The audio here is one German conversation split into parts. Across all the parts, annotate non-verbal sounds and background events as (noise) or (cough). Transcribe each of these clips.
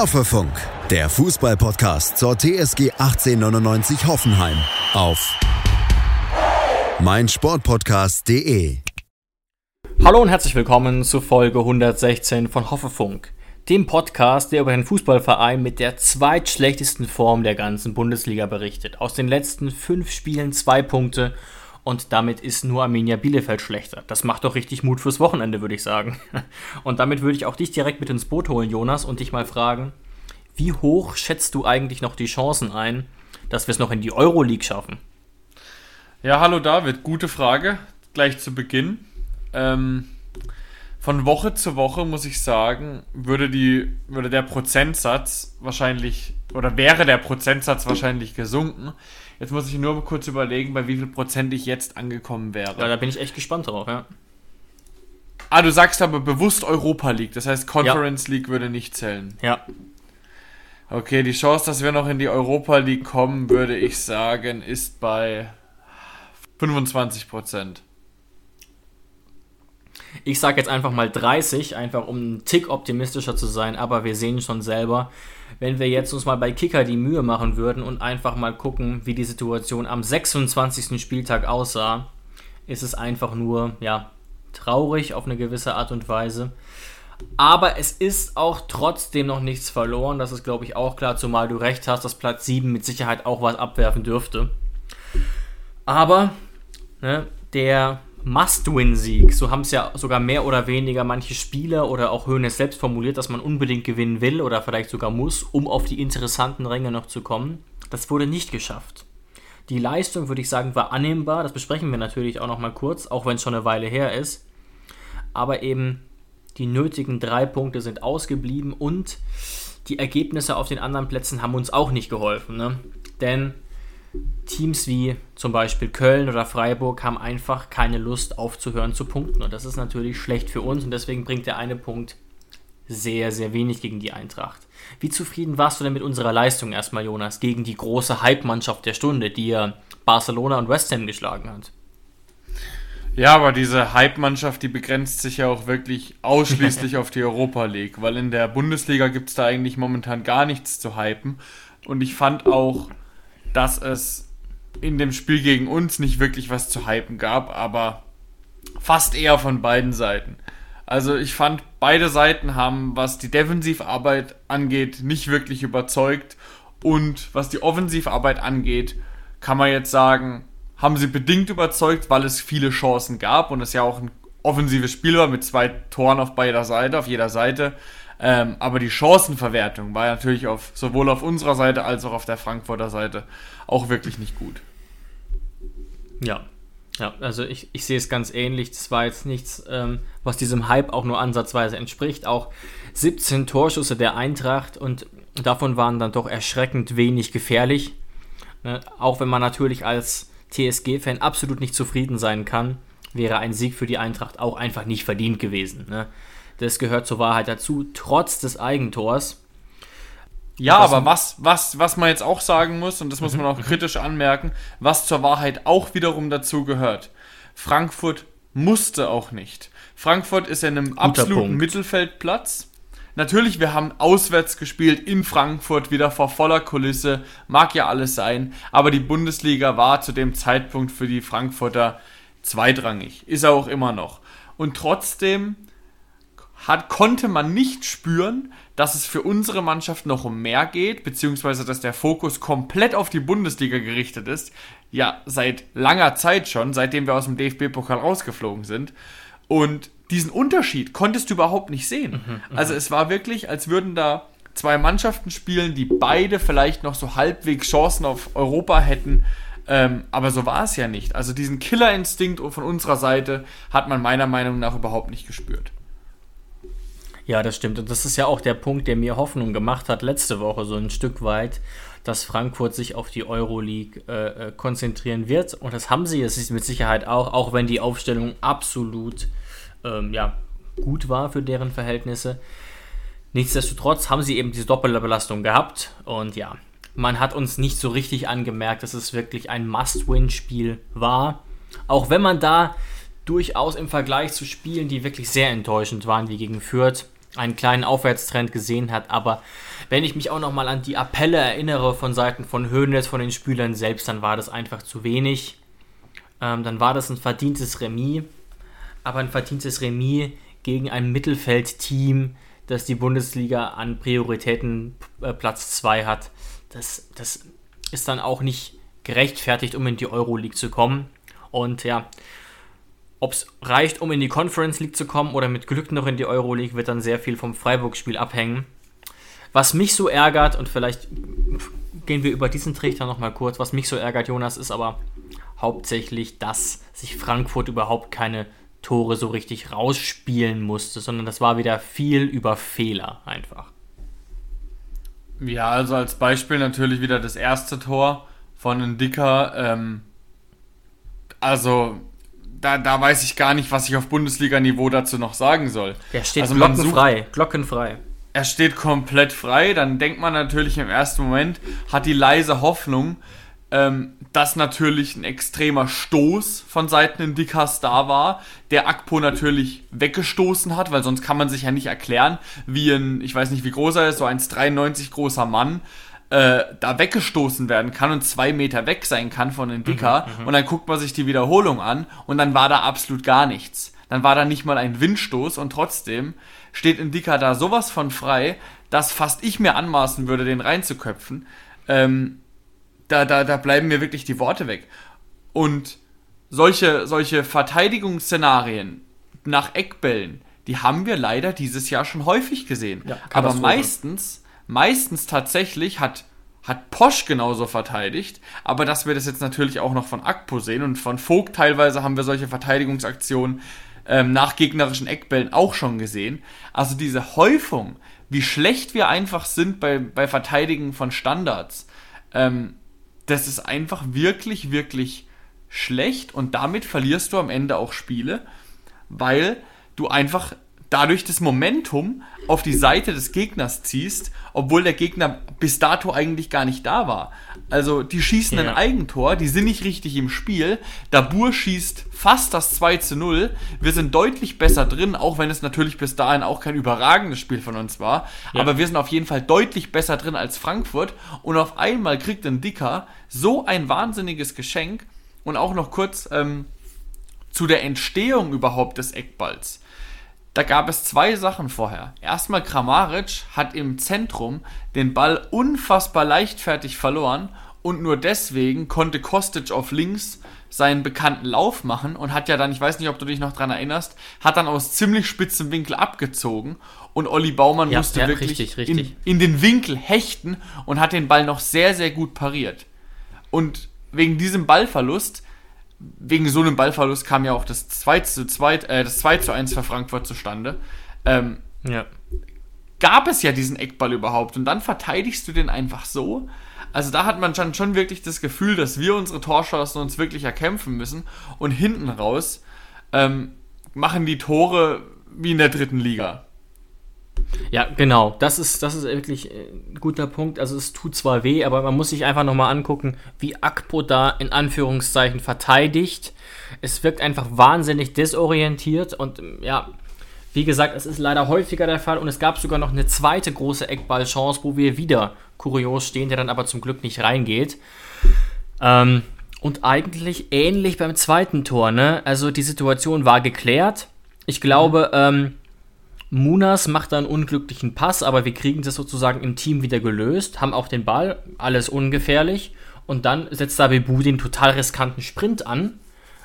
Hoffefunk, der Fußballpodcast zur TSG 1899 Hoffenheim auf meinsportpodcast.de. Hallo und herzlich willkommen zu Folge 116 von Hoffefunk, dem Podcast, der über den Fußballverein mit der zweitschlechtesten Form der ganzen Bundesliga berichtet. Aus den letzten fünf Spielen zwei Punkte und damit ist nur Arminia Bielefeld schlechter. Das macht doch richtig Mut fürs Wochenende, würde ich sagen. (laughs) Und damit würde ich auch dich direkt mit ins Boot holen, Jonas, und dich mal fragen, wie hoch schätzt du eigentlich noch die Chancen ein, dass wir es noch in die Euroleague schaffen? Ja, hallo David, gute Frage, gleich zu Beginn. Ähm, von Woche zu Woche muss ich sagen, würde, die, würde der Prozentsatz wahrscheinlich, oder wäre der Prozentsatz wahrscheinlich gesunken. Jetzt muss ich nur kurz überlegen, bei wie viel Prozent ich jetzt angekommen wäre. Ja, da bin ich echt gespannt drauf, ja. Ah, du sagst aber bewusst Europa League, das heißt Conference ja. League würde nicht zählen. Ja. Okay, die Chance, dass wir noch in die Europa League kommen, würde ich sagen, ist bei 25 Prozent. Ich sage jetzt einfach mal 30, einfach um einen Tick optimistischer zu sein, aber wir sehen schon selber, wenn wir jetzt uns mal bei Kicker die Mühe machen würden und einfach mal gucken, wie die Situation am 26. Spieltag aussah, ist es einfach nur, ja, traurig auf eine gewisse Art und Weise. Aber es ist auch trotzdem noch nichts verloren. Das ist, glaube ich, auch klar, zumal du recht hast, dass Platz 7 mit Sicherheit auch was abwerfen dürfte. Aber ne, der Must-Win-Sieg. So haben es ja sogar mehr oder weniger manche Spieler oder auch Höhnes selbst formuliert, dass man unbedingt gewinnen will oder vielleicht sogar muss, um auf die interessanten Ränge noch zu kommen. Das wurde nicht geschafft. Die Leistung, würde ich sagen, war annehmbar. Das besprechen wir natürlich auch noch mal kurz, auch wenn es schon eine Weile her ist. Aber eben die nötigen drei Punkte sind ausgeblieben und die Ergebnisse auf den anderen Plätzen haben uns auch nicht geholfen. Ne? Denn Teams wie zum Beispiel Köln oder Freiburg haben einfach keine Lust aufzuhören zu punkten. Und das ist natürlich schlecht für uns und deswegen bringt der eine Punkt sehr, sehr wenig gegen die Eintracht. Wie zufrieden warst du denn mit unserer Leistung erstmal, Jonas, gegen die große Hype-Mannschaft der Stunde, die ja Barcelona und West Ham geschlagen hat? Ja, aber diese Hype-Mannschaft, die begrenzt sich ja auch wirklich ausschließlich (laughs) auf die Europa League, weil in der Bundesliga gibt es da eigentlich momentan gar nichts zu hypen. Und ich fand auch, dass es in dem Spiel gegen uns nicht wirklich was zu hypen gab, aber fast eher von beiden Seiten. Also ich fand, beide Seiten haben, was die Defensivarbeit angeht, nicht wirklich überzeugt. Und was die Offensivarbeit angeht, kann man jetzt sagen, haben sie bedingt überzeugt, weil es viele Chancen gab und es ja auch ein offensives Spiel war mit zwei Toren auf beider Seite, auf jeder Seite. Ähm, aber die Chancenverwertung war natürlich auf, sowohl auf unserer Seite als auch auf der Frankfurter Seite auch wirklich nicht gut. Ja, ja, also ich, ich sehe es ganz ähnlich. Das war jetzt nichts, ähm, was diesem Hype auch nur ansatzweise entspricht. Auch 17 Torschüsse der Eintracht und davon waren dann doch erschreckend wenig gefährlich. Ne? Auch wenn man natürlich als TSG-Fan absolut nicht zufrieden sein kann, wäre ein Sieg für die Eintracht auch einfach nicht verdient gewesen. Ne? Das gehört zur Wahrheit dazu, trotz des Eigentors. Ja, aber was, was, was man jetzt auch sagen muss, und das muss man auch kritisch anmerken, was zur Wahrheit auch wiederum dazu gehört. Frankfurt musste auch nicht. Frankfurt ist in einem Guter absoluten Punkt. Mittelfeldplatz. Natürlich, wir haben auswärts gespielt in Frankfurt, wieder vor voller Kulisse, mag ja alles sein, aber die Bundesliga war zu dem Zeitpunkt für die Frankfurter zweitrangig, ist er auch immer noch. Und trotzdem hat, konnte man nicht spüren, dass es für unsere Mannschaft noch um mehr geht, beziehungsweise dass der Fokus komplett auf die Bundesliga gerichtet ist. Ja, seit langer Zeit schon, seitdem wir aus dem DFB-Pokal rausgeflogen sind. Und diesen Unterschied konntest du überhaupt nicht sehen. Mhm, mhm, also es war wirklich, als würden da zwei Mannschaften spielen, die beide vielleicht noch so halbwegs Chancen auf Europa hätten. Ähm, aber so war es ja nicht. Also diesen Killerinstinkt von unserer Seite hat man meiner Meinung nach überhaupt nicht gespürt. Ja, das stimmt. Und das ist ja auch der Punkt, der mir Hoffnung gemacht hat letzte Woche so ein Stück weit, dass Frankfurt sich auf die Euroleague äh, äh konzentrieren wird. Und das haben sie es mit Sicherheit auch, auch wenn die Aufstellung absolut ähm, ja, gut war für deren Verhältnisse. Nichtsdestotrotz haben sie eben diese doppelte Belastung gehabt. Und ja, man hat uns nicht so richtig angemerkt, dass es wirklich ein Must-Win-Spiel war. Auch wenn man da durchaus im Vergleich zu Spielen, die wirklich sehr enttäuschend waren, wie gegen Fürth, einen kleinen Aufwärtstrend gesehen hat. Aber wenn ich mich auch nochmal an die Appelle erinnere von Seiten von Höhnles, von den Spielern selbst, dann war das einfach zu wenig. Ähm, dann war das ein verdientes Remis. Aber ein verdientes Remis gegen ein Mittelfeldteam, das die Bundesliga an Prioritäten äh, Platz 2 hat, das, das ist dann auch nicht gerechtfertigt, um in die Euroleague zu kommen. Und ja, ob es reicht, um in die Conference League zu kommen oder mit Glück noch in die Euroleague, wird dann sehr viel vom Freiburg-Spiel abhängen. Was mich so ärgert, und vielleicht gehen wir über diesen Trichter nochmal kurz, was mich so ärgert, Jonas, ist aber hauptsächlich, dass sich Frankfurt überhaupt keine Tore so richtig rausspielen musste, sondern das war wieder viel über Fehler einfach. Ja, also als Beispiel natürlich wieder das erste Tor von Dicker. Ähm, also da, da weiß ich gar nicht, was ich auf Bundesliga-Niveau dazu noch sagen soll. Er steht also glockenfrei, glockenfrei. Er steht komplett frei. Dann denkt man natürlich im ersten Moment, hat die leise Hoffnung, ähm, dass natürlich ein extremer Stoß von Seiten Indikas da war, der Akpo natürlich weggestoßen hat, weil sonst kann man sich ja nicht erklären, wie ein, ich weiß nicht wie groß er ist, so ein 1,93 großer Mann, äh, da weggestoßen werden kann und zwei Meter weg sein kann von Indika mhm, mhm, und dann guckt man sich die Wiederholung an und dann war da absolut gar nichts. Dann war da nicht mal ein Windstoß und trotzdem steht Indika da sowas von frei, dass fast ich mir anmaßen würde, den reinzuköpfen. Ähm, da, da, da bleiben mir wirklich die Worte weg. Und solche, solche Verteidigungsszenarien nach Eckbällen, die haben wir leider dieses Jahr schon häufig gesehen. Ja, Aber meistens, meistens tatsächlich hat, hat Posch genauso verteidigt. Aber dass wir das jetzt natürlich auch noch von Akpo sehen und von Vogt teilweise haben wir solche Verteidigungsaktionen ähm, nach gegnerischen Eckbällen auch schon gesehen. Also diese Häufung, wie schlecht wir einfach sind bei, bei Verteidigen von Standards. Ähm, das ist einfach wirklich, wirklich schlecht und damit verlierst du am Ende auch Spiele, weil du einfach dadurch das Momentum auf die Seite des Gegners ziehst, obwohl der Gegner bis dato eigentlich gar nicht da war. Also die schießen ja. ein Eigentor, die sind nicht richtig im Spiel. Dabur schießt fast das 2 zu 0. Wir sind deutlich besser drin, auch wenn es natürlich bis dahin auch kein überragendes Spiel von uns war. Ja. Aber wir sind auf jeden Fall deutlich besser drin als Frankfurt. Und auf einmal kriegt ein Dicker so ein wahnsinniges Geschenk. Und auch noch kurz ähm, zu der Entstehung überhaupt des Eckballs da gab es zwei Sachen vorher. Erstmal Kramaric hat im Zentrum den Ball unfassbar leichtfertig verloren und nur deswegen konnte Kostic auf links seinen bekannten Lauf machen und hat ja dann, ich weiß nicht, ob du dich noch dran erinnerst, hat dann aus ziemlich spitzem Winkel abgezogen und Olli Baumann ja, musste ja, wirklich richtig, richtig. In, in den Winkel hechten und hat den Ball noch sehr, sehr gut pariert. Und wegen diesem Ballverlust wegen so einem Ballverlust kam ja auch das 2 zu 2, äh, das 2 zu 1 für Frankfurt zustande. Ähm, ja. Gab es ja diesen Eckball überhaupt und dann verteidigst du den einfach so. Also da hat man schon, schon wirklich das Gefühl, dass wir unsere Torchancen uns wirklich erkämpfen müssen und hinten raus ähm, machen die Tore wie in der dritten Liga. Ja, genau. Das ist, das ist wirklich ein guter Punkt. Also es tut zwar weh, aber man muss sich einfach nochmal angucken, wie Akpo da in Anführungszeichen verteidigt. Es wirkt einfach wahnsinnig desorientiert und ja, wie gesagt, es ist leider häufiger der Fall und es gab sogar noch eine zweite große Eckballchance, wo wir wieder kurios stehen, der dann aber zum Glück nicht reingeht. Ähm, und eigentlich ähnlich beim zweiten Tor, ne? Also die Situation war geklärt. Ich glaube, ähm, Munas macht da einen unglücklichen Pass, aber wir kriegen das sozusagen im Team wieder gelöst, haben auch den Ball, alles ungefährlich. Und dann setzt Dabebu den total riskanten Sprint an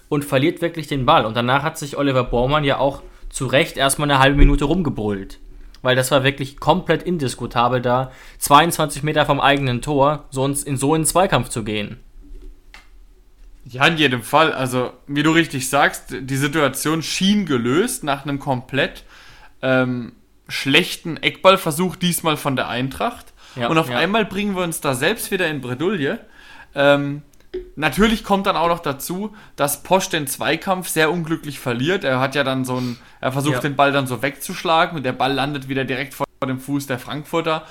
und verliert wirklich den Ball. Und danach hat sich Oliver Baumann ja auch zu Recht erstmal eine halbe Minute rumgebrüllt. Weil das war wirklich komplett indiskutabel, da 22 Meter vom eigenen Tor sonst in so einen Zweikampf zu gehen. Ja, in jedem Fall. Also, wie du richtig sagst, die Situation schien gelöst nach einem komplett ähm, schlechten Eckballversuch, diesmal von der Eintracht. Ja, und auf ja. einmal bringen wir uns da selbst wieder in Bredouille. Ähm, natürlich kommt dann auch noch dazu, dass Posch den Zweikampf sehr unglücklich verliert. Er hat ja dann so ein, er versucht ja. den Ball dann so wegzuschlagen und der Ball landet wieder direkt vor dem Fuß der Frankfurter.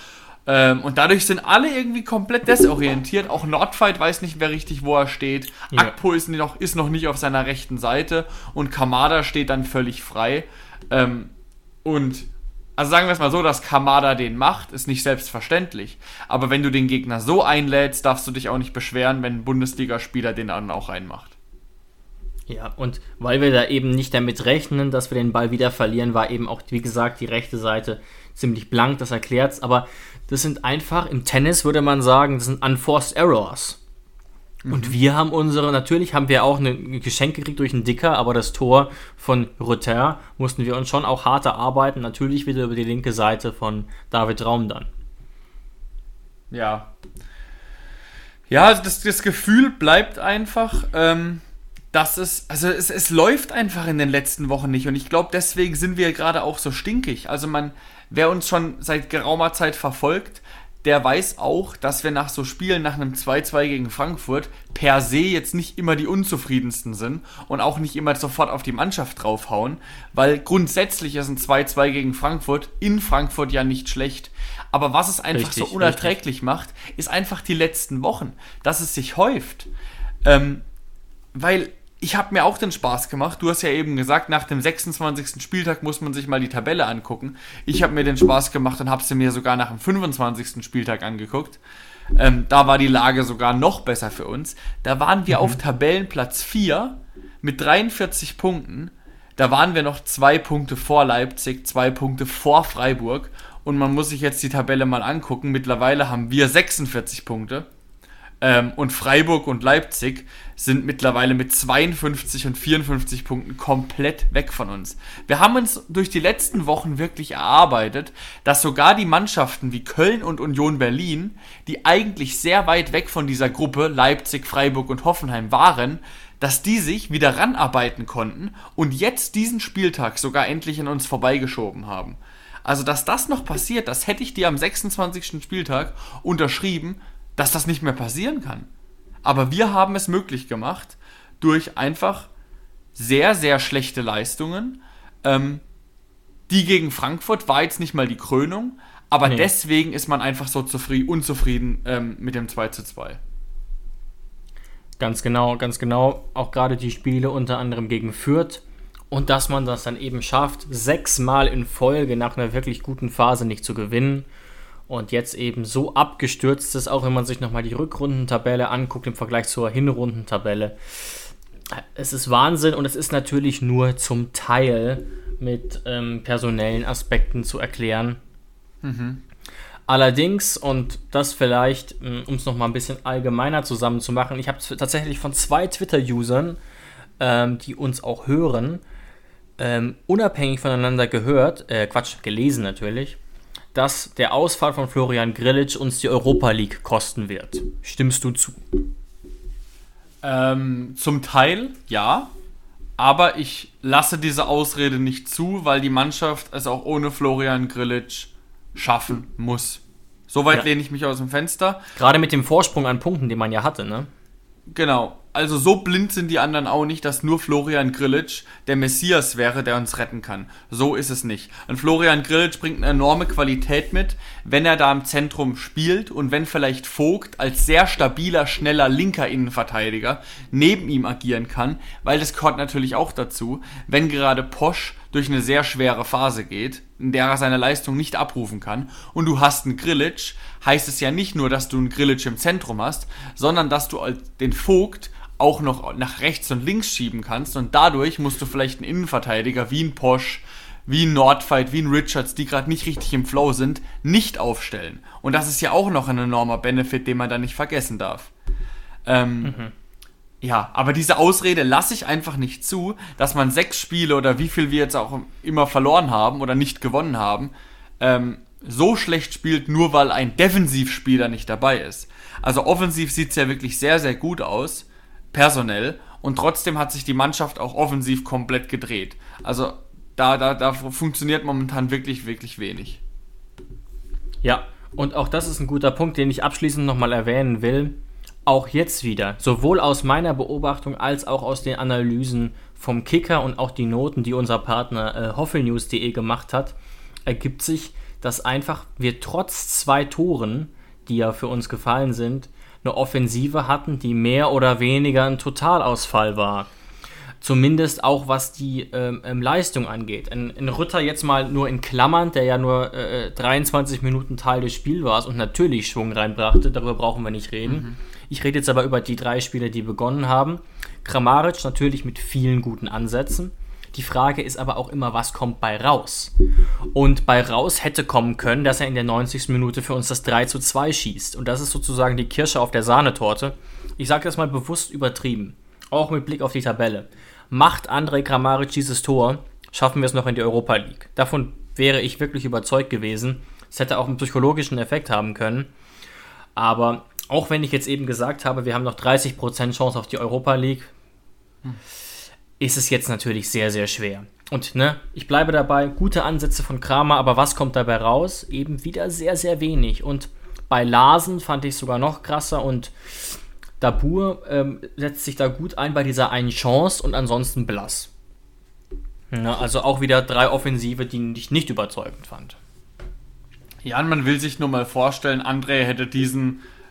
Ähm, und dadurch sind alle irgendwie komplett desorientiert. Auch Nordfight weiß nicht mehr richtig, wo er steht. Ja. Akpo ist noch, ist noch nicht auf seiner rechten Seite und Kamada steht dann völlig frei. Ähm, und also sagen wir es mal so, dass Kamada den macht, ist nicht selbstverständlich. Aber wenn du den Gegner so einlädst, darfst du dich auch nicht beschweren, wenn ein Bundesligaspieler den dann auch reinmacht. Ja, und weil wir da eben nicht damit rechnen, dass wir den Ball wieder verlieren, war eben auch, wie gesagt, die rechte Seite ziemlich blank, das erklärt's. Aber das sind einfach, im Tennis würde man sagen, das sind unforced errors. Und wir haben unsere, natürlich haben wir auch ein Geschenk gekriegt durch einen Dicker, aber das Tor von Rutter mussten wir uns schon auch hart erarbeiten. Natürlich wieder über die linke Seite von David Raum dann. Ja. Ja, also das, das Gefühl bleibt einfach, ähm, dass es, also es, es läuft einfach in den letzten Wochen nicht. Und ich glaube, deswegen sind wir gerade auch so stinkig. Also man, wer uns schon seit geraumer Zeit verfolgt, der weiß auch, dass wir nach so Spielen, nach einem 2-2 gegen Frankfurt, per se jetzt nicht immer die unzufriedensten sind und auch nicht immer sofort auf die Mannschaft draufhauen, weil grundsätzlich ist ein 2-2 gegen Frankfurt in Frankfurt ja nicht schlecht. Aber was es einfach richtig, so unerträglich richtig. macht, ist einfach die letzten Wochen, dass es sich häuft. Ähm, weil ich habe mir auch den Spaß gemacht. Du hast ja eben gesagt, nach dem 26. Spieltag muss man sich mal die Tabelle angucken. Ich habe mir den Spaß gemacht und habe sie mir sogar nach dem 25. Spieltag angeguckt. Ähm, da war die Lage sogar noch besser für uns. Da waren wir mhm. auf Tabellenplatz 4 mit 43 Punkten. Da waren wir noch zwei Punkte vor Leipzig, zwei Punkte vor Freiburg. Und man muss sich jetzt die Tabelle mal angucken. Mittlerweile haben wir 46 Punkte. Ähm, und Freiburg und Leipzig sind mittlerweile mit 52 und 54 Punkten komplett weg von uns. Wir haben uns durch die letzten Wochen wirklich erarbeitet, dass sogar die Mannschaften wie Köln und Union Berlin, die eigentlich sehr weit weg von dieser Gruppe Leipzig, Freiburg und Hoffenheim waren, dass die sich wieder ranarbeiten konnten und jetzt diesen Spieltag sogar endlich an uns vorbeigeschoben haben. Also, dass das noch passiert, das hätte ich dir am 26. Spieltag unterschrieben, dass das nicht mehr passieren kann. Aber wir haben es möglich gemacht durch einfach sehr, sehr schlechte Leistungen. Ähm, die gegen Frankfurt war jetzt nicht mal die Krönung, aber nee. deswegen ist man einfach so zufrieden, unzufrieden ähm, mit dem 2 zu 2. Ganz genau, ganz genau. Auch gerade die Spiele unter anderem gegen Fürth. Und dass man das dann eben schafft, sechsmal in Folge nach einer wirklich guten Phase nicht zu gewinnen und jetzt eben so abgestürzt ist, auch wenn man sich nochmal die Rückrundentabelle anguckt im Vergleich zur Hinrundentabelle. Es ist Wahnsinn und es ist natürlich nur zum Teil mit ähm, personellen Aspekten zu erklären. Mhm. Allerdings, und das vielleicht, ähm, um es nochmal ein bisschen allgemeiner zusammenzumachen, ich habe tatsächlich von zwei Twitter-Usern, ähm, die uns auch hören, ähm, unabhängig voneinander gehört, äh, Quatsch, gelesen natürlich, dass der Ausfall von Florian Grillitsch uns die Europa League kosten wird. Stimmst du zu? Ähm, zum Teil ja, aber ich lasse diese Ausrede nicht zu, weil die Mannschaft es auch ohne Florian Grillitsch schaffen muss. Soweit ja. lehne ich mich aus dem Fenster. Gerade mit dem Vorsprung an Punkten, den man ja hatte, ne? Genau also so blind sind die anderen auch nicht, dass nur Florian Grillitsch der Messias wäre, der uns retten kann. So ist es nicht. Und Florian Grillitsch bringt eine enorme Qualität mit, wenn er da im Zentrum spielt und wenn vielleicht Vogt als sehr stabiler, schneller linker Innenverteidiger neben ihm agieren kann, weil das gehört natürlich auch dazu, wenn gerade Posch durch eine sehr schwere Phase geht, in der er seine Leistung nicht abrufen kann, und du hast einen Grillitsch, heißt es ja nicht nur, dass du einen Grillitsch im Zentrum hast, sondern dass du den Vogt auch noch nach rechts und links schieben kannst und dadurch musst du vielleicht einen Innenverteidiger wie ein Posch, wie ein Nordfight, wie ein Richards, die gerade nicht richtig im Flow sind, nicht aufstellen. Und das ist ja auch noch ein enormer Benefit, den man da nicht vergessen darf. Ähm, mhm. Ja, aber diese Ausrede lasse ich einfach nicht zu, dass man sechs Spiele oder wie viel wir jetzt auch immer verloren haben oder nicht gewonnen haben, ähm, so schlecht spielt, nur weil ein Defensivspieler nicht dabei ist. Also offensiv sieht es ja wirklich sehr, sehr gut aus personell und trotzdem hat sich die Mannschaft auch offensiv komplett gedreht. Also da, da, da funktioniert momentan wirklich, wirklich wenig. Ja, und auch das ist ein guter Punkt, den ich abschließend nochmal erwähnen will. Auch jetzt wieder, sowohl aus meiner Beobachtung als auch aus den Analysen vom Kicker und auch die Noten, die unser Partner äh, hoffelnews.de gemacht hat, ergibt sich, dass einfach wir trotz zwei Toren, die ja für uns gefallen sind, eine Offensive hatten, die mehr oder weniger ein Totalausfall war. Zumindest auch was die ähm, ähm, Leistung angeht. Ein, ein, Rütter jetzt mal nur in Klammern, der ja nur äh, 23 Minuten Teil des Spiels war und natürlich Schwung reinbrachte, darüber brauchen wir nicht reden. Mhm. Ich rede jetzt aber über die drei Spiele, die begonnen haben. Kramaric natürlich mit vielen guten Ansätzen. Die Frage ist aber auch immer, was kommt bei raus? Und bei raus hätte kommen können, dass er in der 90. Minute für uns das 3 zu 2 schießt. Und das ist sozusagen die Kirsche auf der Sahnetorte. Ich sage das mal bewusst übertrieben. Auch mit Blick auf die Tabelle. Macht Andrei Kramaric dieses Tor, schaffen wir es noch in die Europa League. Davon wäre ich wirklich überzeugt gewesen. Es hätte auch einen psychologischen Effekt haben können. Aber auch wenn ich jetzt eben gesagt habe, wir haben noch 30% Chance auf die Europa League, ist es jetzt natürlich sehr, sehr schwer. Und ne, ich bleibe dabei, gute Ansätze von Kramer, aber was kommt dabei raus? Eben wieder sehr, sehr wenig. Und bei Larsen fand ich sogar noch krasser und Dabur ähm, setzt sich da gut ein bei dieser einen Chance und ansonsten blass. Ja, also auch wieder drei Offensive, die ich nicht überzeugend fand. Ja, und man will sich nur mal vorstellen, André hätte diesen,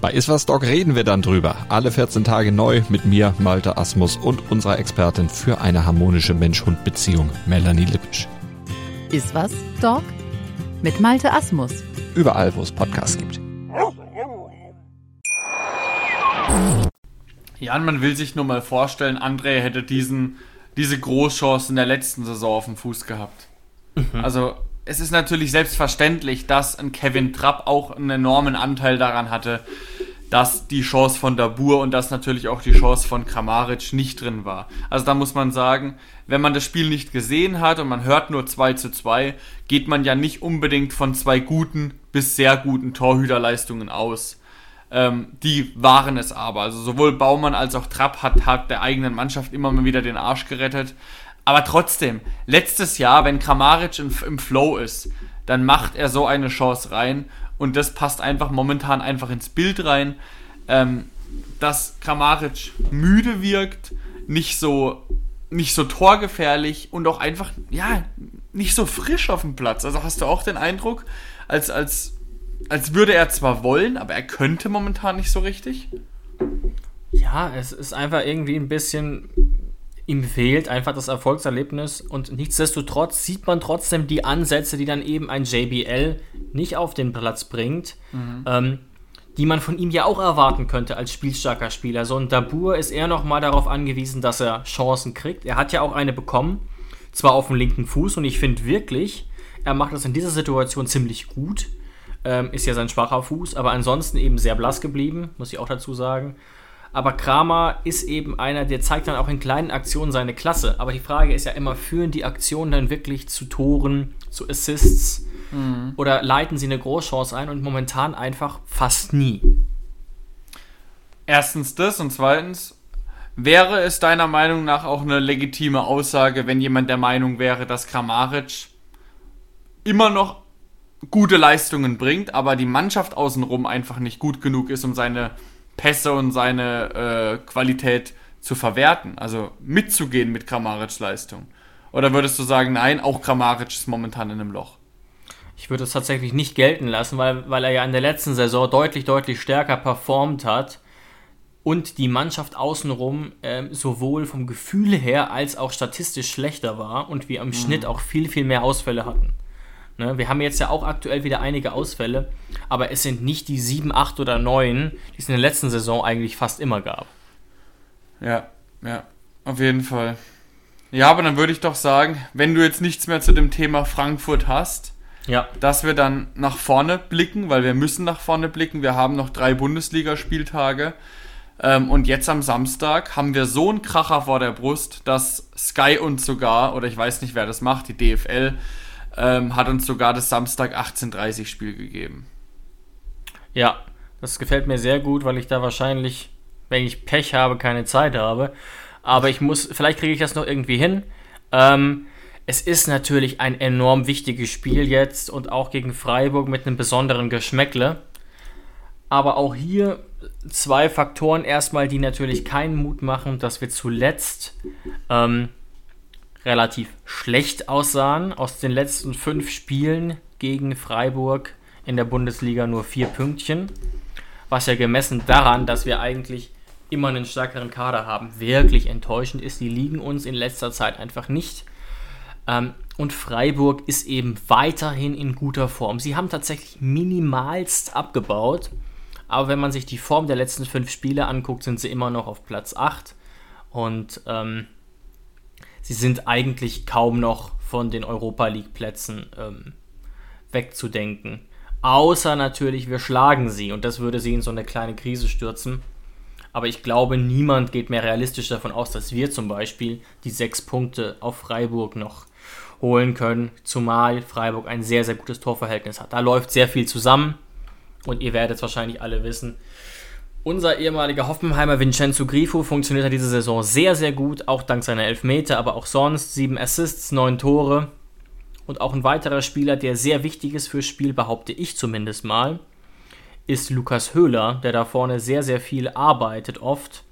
Bei Iswas Dog reden wir dann drüber. Alle 14 Tage neu mit mir, Malte Asmus und unserer Expertin für eine harmonische Mensch-Hund-Beziehung, Melanie Lippisch. Iswas Dog mit Malte Asmus. Überall, wo es Podcasts gibt. Ja, und man will sich nur mal vorstellen, André hätte diesen, diese Großchance in der letzten Saison auf dem Fuß gehabt. Mhm. Also es ist natürlich selbstverständlich, dass ein Kevin Trapp auch einen enormen Anteil daran hatte, dass die Chance von Dabur und dass natürlich auch die Chance von Kramaric nicht drin war. Also da muss man sagen, wenn man das Spiel nicht gesehen hat und man hört nur 2 zu 2, geht man ja nicht unbedingt von zwei guten bis sehr guten Torhüterleistungen aus. Ähm, die waren es aber. Also sowohl Baumann als auch Trapp hat, hat der eigenen Mannschaft immer mal wieder den Arsch gerettet. Aber trotzdem, letztes Jahr, wenn Kramaric im, im Flow ist, dann macht er so eine Chance rein und das passt einfach momentan einfach ins Bild rein, ähm, dass Kramaric müde wirkt, nicht so nicht so torgefährlich und auch einfach ja nicht so frisch auf dem Platz. Also hast du auch den Eindruck, als als als würde er zwar wollen, aber er könnte momentan nicht so richtig. Ja, es ist einfach irgendwie ein bisschen ihm fehlt einfach das Erfolgserlebnis und nichtsdestotrotz sieht man trotzdem die Ansätze, die dann eben ein JBL nicht auf den Platz bringt, mhm. ähm, die man von ihm ja auch erwarten könnte als spielstarker Spieler. So ein Dabur ist eher nochmal darauf angewiesen, dass er Chancen kriegt. Er hat ja auch eine bekommen, zwar auf dem linken Fuß und ich finde wirklich, er macht das in dieser Situation ziemlich gut. Ähm, ist ja sein schwacher Fuß, aber ansonsten eben sehr blass geblieben, muss ich auch dazu sagen. Aber Kramer ist eben einer, der zeigt dann auch in kleinen Aktionen seine Klasse. Aber die Frage ist ja immer, führen die Aktionen dann wirklich zu Toren, zu Assists mhm. oder leiten sie eine Großchance ein und momentan einfach fast nie. Erstens das und zweitens, wäre es deiner Meinung nach auch eine legitime Aussage, wenn jemand der Meinung wäre, dass Kramaric immer noch gute Leistungen bringt, aber die Mannschaft außenrum einfach nicht gut genug ist, um seine Pässe und seine äh, Qualität zu verwerten, also mitzugehen mit Kramarics Leistung? Oder würdest du sagen, nein, auch Kramaric ist momentan in einem Loch? Ich würde es tatsächlich nicht gelten lassen, weil, weil er ja in der letzten Saison deutlich, deutlich stärker performt hat und die Mannschaft außenrum äh, sowohl vom Gefühl her als auch statistisch schlechter war und wir im mhm. Schnitt auch viel, viel mehr Ausfälle hatten. Ne? Wir haben jetzt ja auch aktuell wieder einige Ausfälle, aber es sind nicht die 7, 8 oder 9, die es in der letzten Saison eigentlich fast immer gab. Ja, ja, auf jeden Fall. Ja, aber dann würde ich doch sagen, wenn du jetzt nichts mehr zu dem Thema Frankfurt hast, ja. dass wir dann nach vorne blicken, weil wir müssen nach vorne blicken. Wir haben noch drei Bundesligaspieltage. Ähm, und jetzt am Samstag haben wir so einen Kracher vor der Brust, dass Sky uns sogar, oder ich weiß nicht, wer das macht, die DFL, ähm, hat uns sogar das Samstag 18.30 Spiel gegeben. Ja, das gefällt mir sehr gut, weil ich da wahrscheinlich, wenn ich Pech habe, keine Zeit habe. aber ich muss, vielleicht kriege ich das noch irgendwie hin. Ähm, es ist natürlich ein enorm wichtiges Spiel jetzt und auch gegen Freiburg mit einem besonderen Geschmäckle. Aber auch hier zwei Faktoren erstmal, die natürlich keinen Mut machen, dass wir zuletzt ähm, relativ schlecht aussahen. Aus den letzten fünf Spielen gegen Freiburg in der Bundesliga nur vier Pünktchen. Was ja gemessen daran, dass wir eigentlich immer einen stärkeren Kader haben, wirklich enttäuschend ist. Die liegen uns in letzter Zeit einfach nicht. Ähm, und Freiburg ist eben weiterhin in guter Form. Sie haben tatsächlich minimalst abgebaut. Aber wenn man sich die Form der letzten fünf Spiele anguckt, sind sie immer noch auf Platz 8. Und ähm, sie sind eigentlich kaum noch von den Europa League-Plätzen ähm, wegzudenken. Außer natürlich, wir schlagen sie und das würde sie in so eine kleine Krise stürzen. Aber ich glaube, niemand geht mehr realistisch davon aus, dass wir zum Beispiel die sechs Punkte auf Freiburg noch holen können, zumal Freiburg ein sehr, sehr gutes Torverhältnis hat. Da läuft sehr viel zusammen und ihr werdet es wahrscheinlich alle wissen. Unser ehemaliger Hoffenheimer Vincenzo Grifo funktioniert ja diese Saison sehr, sehr gut, auch dank seiner Elfmeter, aber auch sonst. Sieben Assists, neun Tore. Und auch ein weiterer Spieler, der sehr wichtig ist fürs Spiel, behaupte ich zumindest mal, ist Lukas Höhler, der da vorne sehr, sehr viel arbeitet oft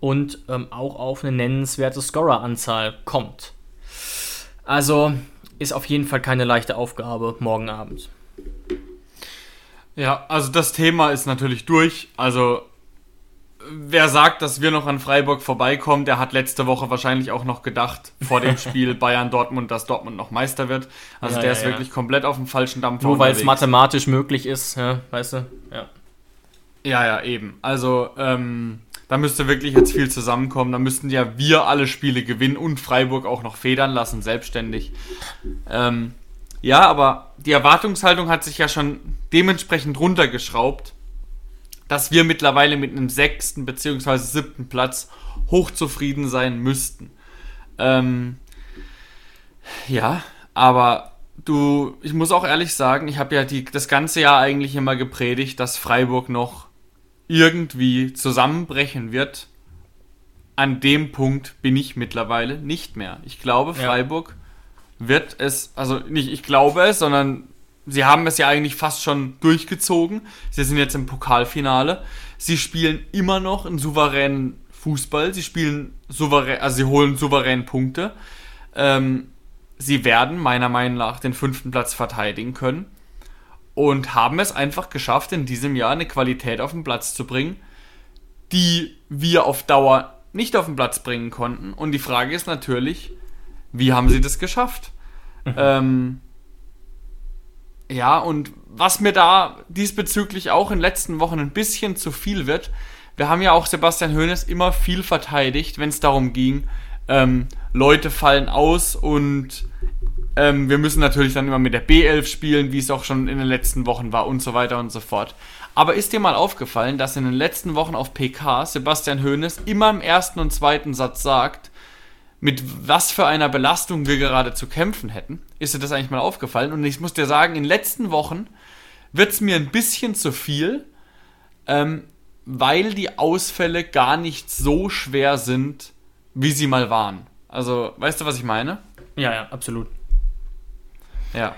und ähm, auch auf eine nennenswerte Scorer-Anzahl kommt. Also ist auf jeden Fall keine leichte Aufgabe morgen Abend. Ja, also das Thema ist natürlich durch. Also wer sagt, dass wir noch an Freiburg vorbeikommen, der hat letzte Woche wahrscheinlich auch noch gedacht, vor dem (laughs) Spiel Bayern-Dortmund, dass Dortmund noch Meister wird. Also ja, der ja, ist ja. wirklich komplett auf dem falschen Dampfer Nur weil es mathematisch möglich ist, ja, weißt du? Ja. Ja, ja, eben. Also, ähm, da müsste wirklich jetzt viel zusammenkommen. Da müssten ja wir alle Spiele gewinnen und Freiburg auch noch federn lassen, selbstständig. Ähm, ja, aber die Erwartungshaltung hat sich ja schon dementsprechend runtergeschraubt dass wir mittlerweile mit einem sechsten bzw. siebten Platz hochzufrieden sein müssten. Ähm, ja, aber du, ich muss auch ehrlich sagen, ich habe ja die, das ganze Jahr eigentlich immer gepredigt, dass Freiburg noch irgendwie zusammenbrechen wird. An dem Punkt bin ich mittlerweile nicht mehr. Ich glaube, Freiburg ja. Wird es, also nicht ich glaube es, sondern sie haben es ja eigentlich fast schon durchgezogen. Sie sind jetzt im Pokalfinale. Sie spielen immer noch einen souveränen Fußball. Sie spielen souverän, also sie holen souverän Punkte. Ähm, sie werden meiner Meinung nach den fünften Platz verteidigen können und haben es einfach geschafft, in diesem Jahr eine Qualität auf den Platz zu bringen, die wir auf Dauer nicht auf den Platz bringen konnten. Und die Frage ist natürlich, wie haben sie das geschafft? Mhm. Ähm, ja, und was mir da diesbezüglich auch in den letzten Wochen ein bisschen zu viel wird, wir haben ja auch Sebastian Hoeneß immer viel verteidigt, wenn es darum ging, ähm, Leute fallen aus und ähm, wir müssen natürlich dann immer mit der B11 spielen, wie es auch schon in den letzten Wochen war und so weiter und so fort. Aber ist dir mal aufgefallen, dass in den letzten Wochen auf PK Sebastian Hoeneß immer im ersten und zweiten Satz sagt, mit was für einer Belastung wir gerade zu kämpfen hätten. Ist dir das eigentlich mal aufgefallen? Und ich muss dir sagen, in den letzten Wochen wird es mir ein bisschen zu viel, ähm, weil die Ausfälle gar nicht so schwer sind, wie sie mal waren. Also, weißt du, was ich meine? Ja, ja, absolut. Ja.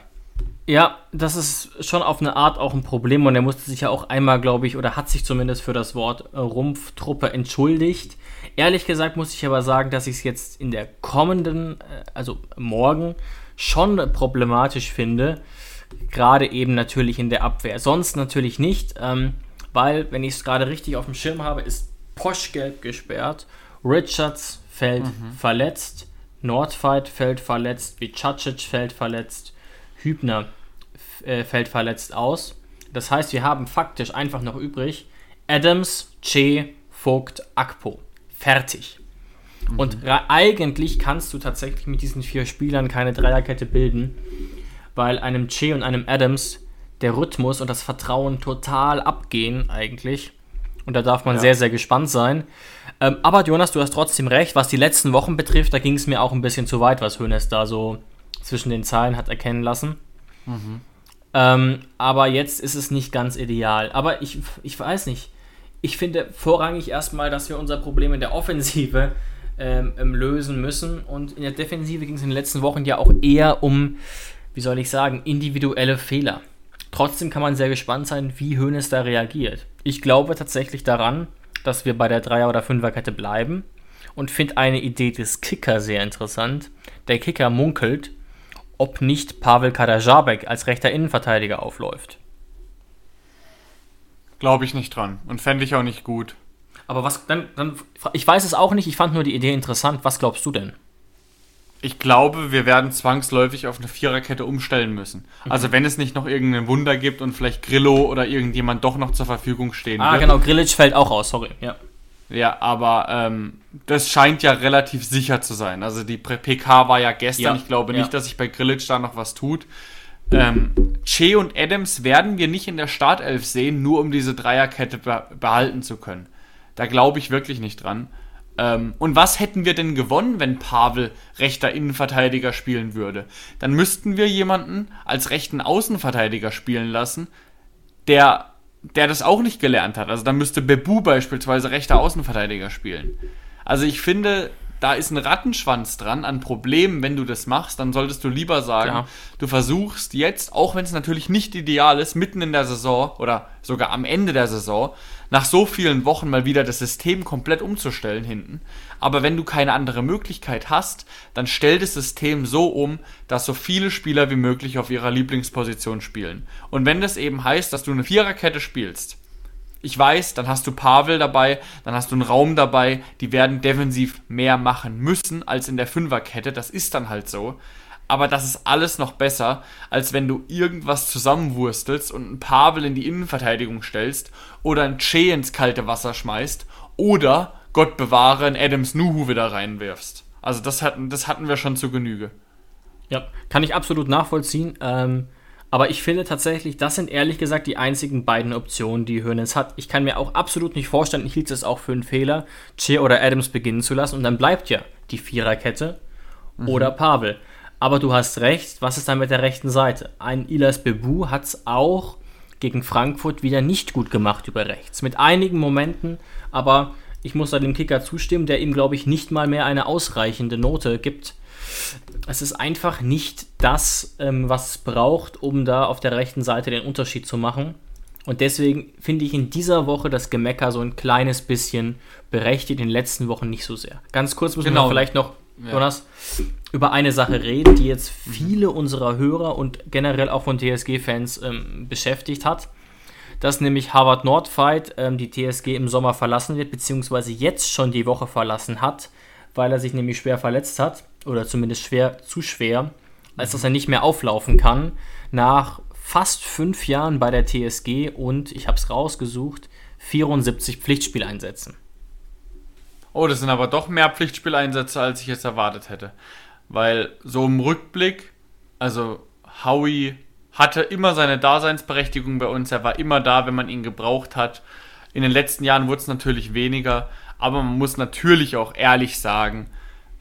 Ja, das ist schon auf eine Art auch ein Problem und er musste sich ja auch einmal, glaube ich, oder hat sich zumindest für das Wort äh, Rumpftruppe entschuldigt. Ehrlich gesagt muss ich aber sagen, dass ich es jetzt in der kommenden, äh, also morgen, schon problematisch finde. Gerade eben natürlich in der Abwehr. Sonst natürlich nicht, ähm, weil, wenn ich es gerade richtig auf dem Schirm habe, ist Posch gelb gesperrt, Richards fällt mhm. verletzt, Nordfight fällt verletzt, Vicacic fällt verletzt, Hübner äh, fällt verletzt aus. Das heißt, wir haben faktisch einfach noch übrig Adams, Che, Vogt, Akpo fertig. Mhm. Und eigentlich kannst du tatsächlich mit diesen vier Spielern keine Dreierkette bilden, weil einem Che und einem Adams der Rhythmus und das Vertrauen total abgehen eigentlich. Und da darf man ja. sehr, sehr gespannt sein. Ähm, aber Jonas, du hast trotzdem recht, was die letzten Wochen betrifft, da ging es mir auch ein bisschen zu weit, was Hönes da so zwischen den Zeilen hat erkennen lassen. Mhm. Ähm, aber jetzt ist es nicht ganz ideal. Aber ich, ich weiß nicht ich finde vorrangig erstmal, dass wir unser Problem in der Offensive ähm, ähm, lösen müssen. Und in der Defensive ging es in den letzten Wochen ja auch eher um, wie soll ich sagen, individuelle Fehler. Trotzdem kann man sehr gespannt sein, wie Hoeneß da reagiert. Ich glaube tatsächlich daran, dass wir bei der Dreier- oder Fünferkette bleiben und finde eine Idee des Kicker sehr interessant. Der Kicker munkelt, ob nicht Pavel Kadajabek als rechter Innenverteidiger aufläuft. Glaube ich nicht dran und fände ich auch nicht gut. Aber was dann, dann, ich weiß es auch nicht, ich fand nur die Idee interessant. Was glaubst du denn? Ich glaube, wir werden zwangsläufig auf eine Viererkette umstellen müssen. Mhm. Also wenn es nicht noch irgendein Wunder gibt und vielleicht Grillo oder irgendjemand doch noch zur Verfügung stehen Ah, wird. genau, Grilic fällt auch aus, sorry. Ja. Ja, aber ähm, das scheint ja relativ sicher zu sein. Also die PK war ja gestern. Ja, Ich glaube ja. nicht, dass sich bei Grilic da noch was tut. Ähm, Che und Adams werden wir nicht in der Startelf sehen, nur um diese Dreierkette be behalten zu können. Da glaube ich wirklich nicht dran. Ähm, und was hätten wir denn gewonnen, wenn Pavel rechter Innenverteidiger spielen würde? Dann müssten wir jemanden als rechten Außenverteidiger spielen lassen, der, der das auch nicht gelernt hat. Also dann müsste Bebu beispielsweise rechter Außenverteidiger spielen. Also ich finde, da ist ein Rattenschwanz dran an Problemen, wenn du das machst, dann solltest du lieber sagen, Klar. du versuchst jetzt, auch wenn es natürlich nicht ideal ist, mitten in der Saison oder sogar am Ende der Saison, nach so vielen Wochen mal wieder das System komplett umzustellen hinten. Aber wenn du keine andere Möglichkeit hast, dann stell das System so um, dass so viele Spieler wie möglich auf ihrer Lieblingsposition spielen. Und wenn das eben heißt, dass du eine Viererkette spielst, ich weiß, dann hast du Pavel dabei, dann hast du einen Raum dabei, die werden defensiv mehr machen müssen als in der Fünferkette, das ist dann halt so. Aber das ist alles noch besser, als wenn du irgendwas zusammenwurstelst und einen Pavel in die Innenverteidigung stellst oder einen Che ins kalte Wasser schmeißt oder, Gott bewahre, einen Adams Nuhu wieder reinwirfst. Also das hatten, das hatten wir schon zu Genüge. Ja, kann ich absolut nachvollziehen. Ähm, aber ich finde tatsächlich, das sind ehrlich gesagt die einzigen beiden Optionen, die Hoeneß hat. Ich kann mir auch absolut nicht vorstellen, ich hielt es auch für einen Fehler, Che oder Adams beginnen zu lassen und dann bleibt ja die Viererkette oder Pavel. Aber du hast recht, was ist dann mit der rechten Seite? Ein Ilas Bebu hat es auch gegen Frankfurt wieder nicht gut gemacht über rechts. Mit einigen Momenten, aber ich muss da dem Kicker zustimmen, der ihm, glaube ich, nicht mal mehr eine ausreichende Note gibt. Es ist einfach nicht das, ähm, was es braucht, um da auf der rechten Seite den Unterschied zu machen. Und deswegen finde ich in dieser Woche das Gemecker so ein kleines bisschen berechtigt, in den letzten Wochen nicht so sehr. Ganz kurz müssen Genau. wir vielleicht noch, Jonas, über eine Sache reden, die jetzt viele unserer Hörer und generell auch von TSG-Fans ähm, beschäftigt hat. Dass nämlich Harvard Nordfight ähm, die TSG im Sommer verlassen wird, beziehungsweise jetzt schon die Woche verlassen hat, weil er sich nämlich schwer verletzt hat, oder zumindest schwer, zu schwer, als dass er nicht mehr auflaufen kann, nach fast fünf Jahren bei der TSG und, ich habe es rausgesucht, 74 Pflichtspieleinsätzen. Oh, das sind aber doch mehr Pflichtspieleinsätze, als ich jetzt erwartet hätte. Weil so im Rückblick, also Howie hatte immer seine Daseinsberechtigung bei uns. Er war immer da, wenn man ihn gebraucht hat. In den letzten Jahren wurde es natürlich weniger, aber man muss natürlich auch ehrlich sagen,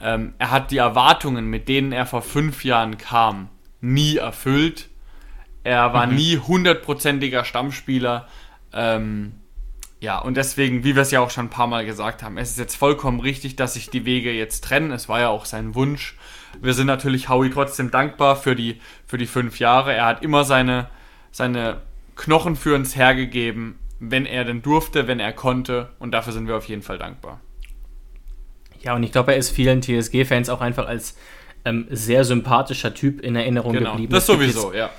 ähm, er hat die Erwartungen, mit denen er vor fünf Jahren kam, nie erfüllt. Er war nie hundertprozentiger Stammspieler. Ähm, ja, und deswegen, wie wir es ja auch schon ein paar Mal gesagt haben, es ist jetzt vollkommen richtig, dass sich die Wege jetzt trennen. Es war ja auch sein Wunsch. Wir sind natürlich Howie trotzdem dankbar für die, für die fünf Jahre. Er hat immer seine, seine Knochen für uns hergegeben, wenn er denn durfte, wenn er konnte. Und dafür sind wir auf jeden Fall dankbar. Ja, und ich glaube, er ist vielen TSG-Fans auch einfach als ähm, sehr sympathischer Typ in Erinnerung Genau, geblieben. das sowieso, jetzt, ja.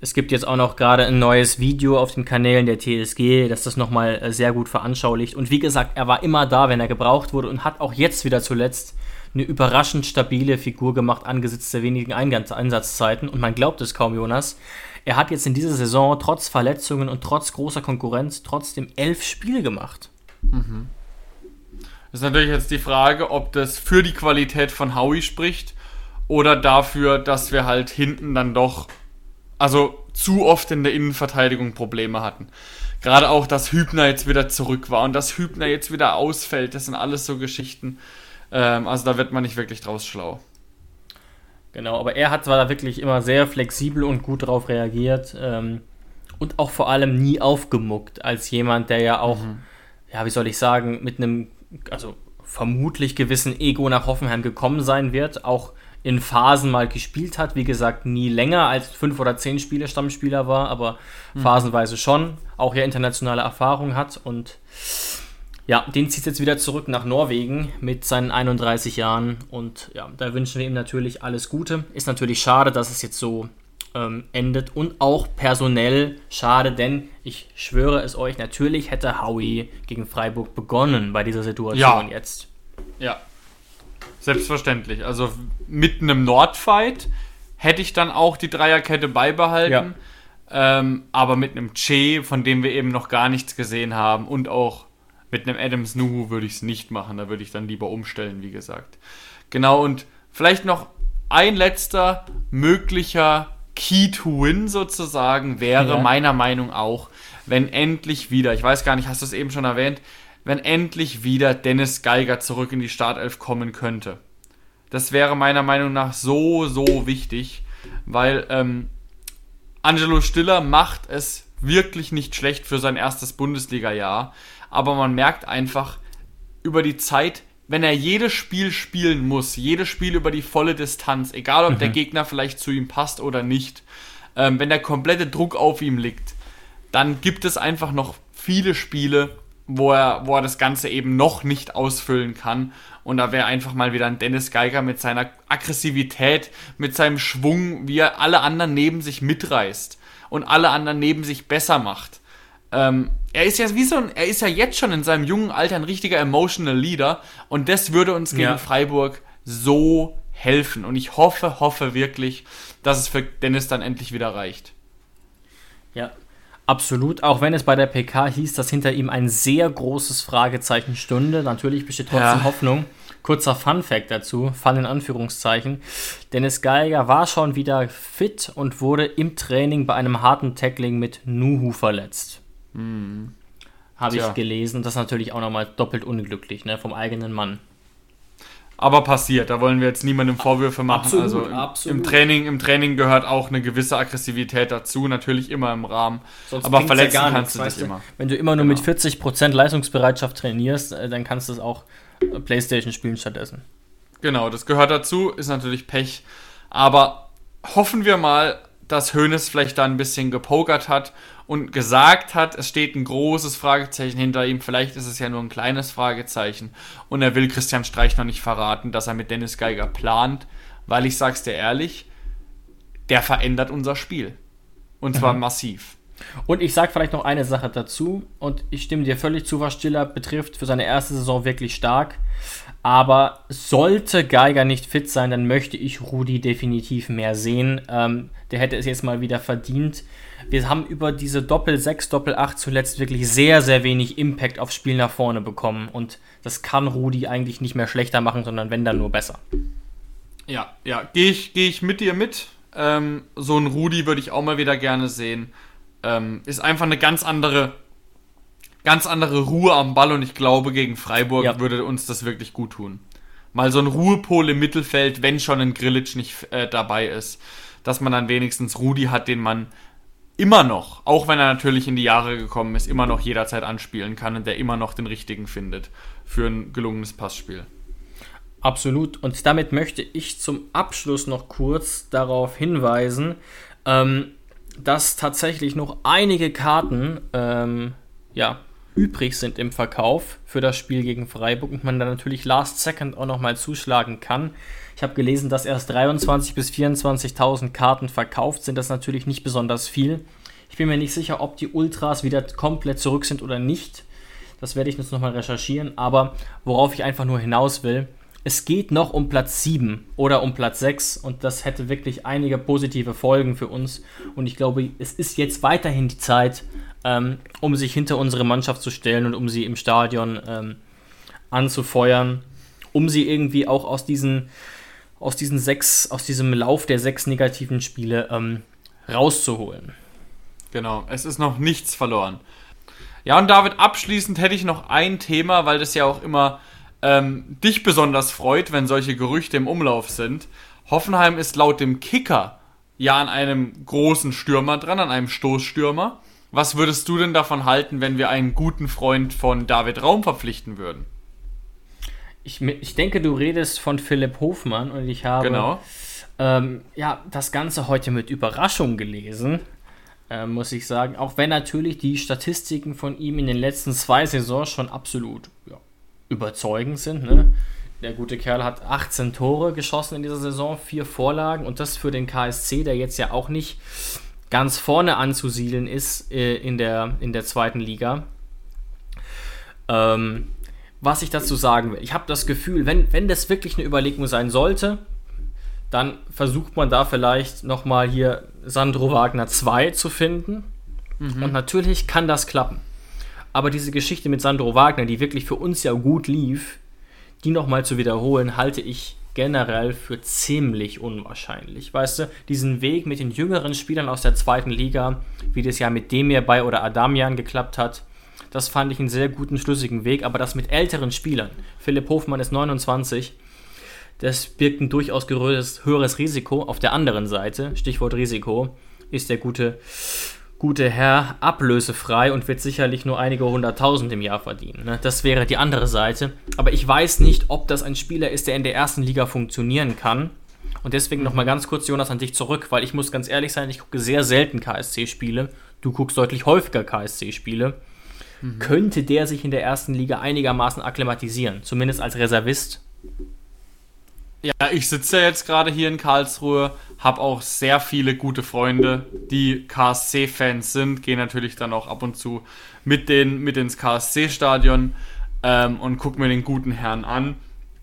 Es gibt jetzt auch noch gerade ein neues Video auf den Kanälen der TSG, das das nochmal äh, sehr gut veranschaulicht. Und wie gesagt, er war immer da, wenn er gebraucht wurde und hat auch jetzt wieder zuletzt eine überraschend stabile Figur gemacht angesichts der wenigen Eingangs- Einsatzzeiten. Und man glaubt es kaum, Jonas. Er hat jetzt in dieser Saison trotz Verletzungen und trotz großer Konkurrenz trotzdem elf Spiele gemacht. Das ist natürlich jetzt die Frage, ob das für die Qualität von Howie spricht oder dafür, dass wir halt hinten dann doch, also zu oft in der Innenverteidigung Probleme hatten. Gerade auch, dass Hübner jetzt wieder zurück war und dass Hübner jetzt wieder ausfällt, das sind alles so Geschichten. Ähm, also da wird man nicht wirklich draus schlau. Genau, aber er hat zwar da wirklich immer sehr flexibel und gut drauf reagiert ähm, und auch vor allem nie aufgemuckt als jemand, der ja auch, ja, wie soll ich sagen, mit einem, also vermutlich gewissen Ego nach Hoffenheim gekommen sein wird, auch in Phasen mal gespielt hat. Wie gesagt, nie länger als fünf oder zehn Spiele Stammspieler war, aber mhm. phasenweise schon, auch ja internationale Erfahrung hat und ja, den zieht jetzt wieder zurück nach Norwegen mit seinen 31 Jahren und ja, da wünschen wir ihm natürlich alles Gute. Ist natürlich schade, dass es jetzt so ähm, endet und auch personell schade, denn ich schwöre es euch, natürlich hätte Howie gegen Freiburg begonnen bei dieser Situation ja. jetzt. Ja, selbstverständlich. Also mit einem Nordfight hätte ich dann auch die Dreierkette beibehalten. Ja. Ähm, aber mit einem Che, von dem wir eben noch gar nichts gesehen haben und auch mit einem Adams Nuhu würde ich es nicht machen. Da würde ich dann lieber umstellen, wie gesagt. Genau, und vielleicht noch ein letzter möglicher Key to Win sozusagen wäre ja. meiner Meinung auch, wenn endlich wieder, ich weiß gar nicht, hast du es eben schon erwähnt, wenn endlich wieder Dennis Geiger zurück in die Startelf kommen könnte. Das wäre meiner Meinung nach so, so wichtig, weil ähm, Angelo Stiller macht es wirklich nicht schlecht für sein erstes Bundesliga-Jahr aber man merkt einfach über die Zeit, wenn er jedes Spiel spielen muss, jedes Spiel über die volle Distanz, egal ob mhm. der Gegner vielleicht zu ihm passt oder nicht, ähm, wenn der komplette Druck auf ihm liegt, dann gibt es einfach noch viele Spiele, wo er, wo er das Ganze eben noch nicht ausfüllen kann. Und da wäre einfach mal wieder ein Dennis Geiger mit seiner Aggressivität, mit seinem Schwung, wie er alle anderen neben sich mitreißt und alle anderen neben sich besser macht. Ähm, er ist ja wie so ein, er ist ja jetzt schon in seinem jungen Alter ein richtiger emotional Leader und das würde uns gegen ja. Freiburg so helfen. Und ich hoffe, hoffe wirklich, dass es für Dennis dann endlich wieder reicht. Ja, absolut. Auch wenn es bei der PK hieß, dass hinter ihm ein sehr großes Fragezeichen stünde. Natürlich besteht trotzdem ja. Hoffnung. Kurzer Fun Fact dazu, Fun in Anführungszeichen. Dennis Geiger war schon wieder fit und wurde im Training bei einem harten Tackling mit Nuhu verletzt. Mhm. Habe ich gelesen. Das ist natürlich auch nochmal doppelt unglücklich, ne? Vom eigenen Mann. Aber passiert, da wollen wir jetzt niemandem Vorwürfe machen. Absolut, also im, absolut. im Training, im Training gehört auch eine gewisse Aggressivität dazu, natürlich immer im Rahmen. Sonst aber verletzen ja kannst nichts, du dich immer. Wenn du immer nur genau. mit 40% Leistungsbereitschaft trainierst, äh, dann kannst du es auch äh, Playstation spielen stattdessen. Genau, das gehört dazu, ist natürlich Pech. Aber hoffen wir mal, dass Hoeneß vielleicht da ein bisschen gepokert hat und gesagt hat, es steht ein großes Fragezeichen hinter ihm, vielleicht ist es ja nur ein kleines Fragezeichen und er will Christian Streich noch nicht verraten, dass er mit Dennis Geiger plant, weil ich sag's dir ehrlich, der verändert unser Spiel und zwar mhm. massiv. Und ich sag vielleicht noch eine Sache dazu und ich stimme dir völlig zu, was Stiller betrifft, für seine erste Saison wirklich stark. Aber sollte Geiger nicht fit sein, dann möchte ich Rudi definitiv mehr sehen. Ähm, der hätte es jetzt mal wieder verdient. Wir haben über diese Doppel-6, Doppel-8 zuletzt wirklich sehr, sehr wenig Impact aufs Spiel nach vorne bekommen. Und das kann Rudi eigentlich nicht mehr schlechter machen, sondern wenn dann nur besser. Ja, ja, gehe ich, geh ich mit dir mit. Ähm, so ein Rudi würde ich auch mal wieder gerne sehen. Ähm, ist einfach eine ganz andere, ganz andere Ruhe am Ball und ich glaube, gegen Freiburg ja. würde uns das wirklich gut tun. Mal so ein Ruhepol im Mittelfeld, wenn schon ein Grillitsch nicht äh, dabei ist, dass man dann wenigstens Rudi hat, den man immer noch, auch wenn er natürlich in die Jahre gekommen ist, immer noch jederzeit anspielen kann und der immer noch den richtigen findet für ein gelungenes Passspiel. Absolut. Und damit möchte ich zum Abschluss noch kurz darauf hinweisen, ähm, dass tatsächlich noch einige Karten ähm, ja, übrig sind im Verkauf für das Spiel gegen Freiburg und man dann natürlich Last Second auch nochmal zuschlagen kann. Ich habe gelesen, dass erst 23.000 bis 24.000 Karten verkauft sind. Das ist natürlich nicht besonders viel. Ich bin mir nicht sicher, ob die Ultras wieder komplett zurück sind oder nicht. Das werde ich jetzt nochmal recherchieren. Aber worauf ich einfach nur hinaus will, es geht noch um Platz 7 oder um Platz 6 und das hätte wirklich einige positive Folgen für uns. Und ich glaube, es ist jetzt weiterhin die Zeit, ähm, um sich hinter unsere Mannschaft zu stellen und um sie im Stadion ähm, anzufeuern, um sie irgendwie auch aus diesen aus diesen sechs, aus diesem Lauf der sechs negativen Spiele ähm, rauszuholen. Genau, es ist noch nichts verloren. Ja, und David, abschließend hätte ich noch ein Thema, weil das ja auch immer ähm, dich besonders freut, wenn solche Gerüchte im Umlauf sind. Hoffenheim ist laut dem Kicker ja an einem großen Stürmer dran, an einem Stoßstürmer. Was würdest du denn davon halten, wenn wir einen guten Freund von David Raum verpflichten würden? ich, ich denke, du redest von Philipp Hofmann und ich habe Genau. ähm, ja, das Ganze heute mit Überraschung gelesen, äh, muss ich sagen. Auch wenn natürlich die Statistiken von ihm in den letzten zwei Saisons schon absolut ja, überzeugend sind. Ne? Der gute Kerl hat 18 Tore geschossen in dieser Saison, vier Vorlagen und das für den KSC, der jetzt ja auch nicht ganz vorne anzusiedeln ist äh, in, der, in der zweiten Liga. Ähm, was ich dazu sagen will, ich habe das Gefühl, wenn, wenn das wirklich eine Überlegung sein sollte, dann versucht man da vielleicht nochmal hier Sandro Wagner 2 zu finden. Und natürlich kann das klappen. Aber diese Geschichte mit Sandro Wagner, die wirklich für uns ja gut lief, die nochmal zu wiederholen, halte ich generell für ziemlich unwahrscheinlich. Weißt du, diesen Weg mit den jüngeren Spielern aus der zweiten Liga, wie das ja mit Demir bei oder Adamian geklappt hat, das fand ich einen sehr guten, schlüssigen Weg. Aber das mit älteren Spielern, Philipp Hofmann ist 29, das birgt ein durchaus höheres, Risiko. Auf der anderen Seite, Stichwort Risiko, ist der gute, gute Herr ablösefrei und wird sicherlich nur einige hunderttausend im Jahr verdienen. Ne? Das wäre die andere Seite. Aber ich weiß nicht, ob das ein Spieler ist, der in der ersten Liga funktionieren kann. Und deswegen nochmal ganz kurz, Jonas, an dich zurück, weil ich muss ganz ehrlich sein, ich gucke sehr selten KSC-Spiele. Du guckst deutlich häufiger KSC-Spiele. Könnte der sich in der ersten Liga einigermaßen akklimatisieren? Zumindest als Reservist? Ja, ich sitze ja jetzt gerade hier in Karlsruhe, habe auch sehr viele gute Freunde, die KSC-Fans sind, gehe natürlich dann auch ab und zu mit, den, mit ins KSC-Stadion ähm, und gucke mir den guten Herrn an.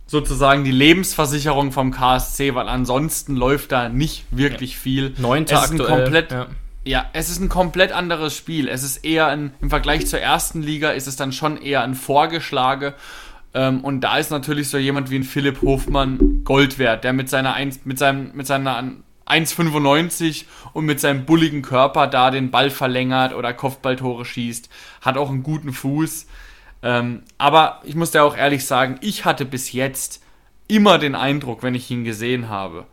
Sozusagen die Lebensversicherung vom KSC, weil ansonsten läuft da nicht wirklich viel. Neunter es ist ein aktuell, komplett, ja. ja, es ist ein komplett anderes Spiel. Es ist eher ein, im Vergleich zur ersten Liga ist es dann schon eher ein Vorgeschlage. Ähm, und da ist natürlich so jemand wie ein Philipp Hofmann Gold wert, der mit seiner 1, mit seinem, mit seiner 1,95 und mit seinem bulligen Körper da den Ball verlängert oder Kopfballtore schießt, hat auch einen guten Fuß. Ähm, aber ich muss dir auch ehrlich sagen, ich hatte bis jetzt immer den Eindruck, wenn ich ihn gesehen habe,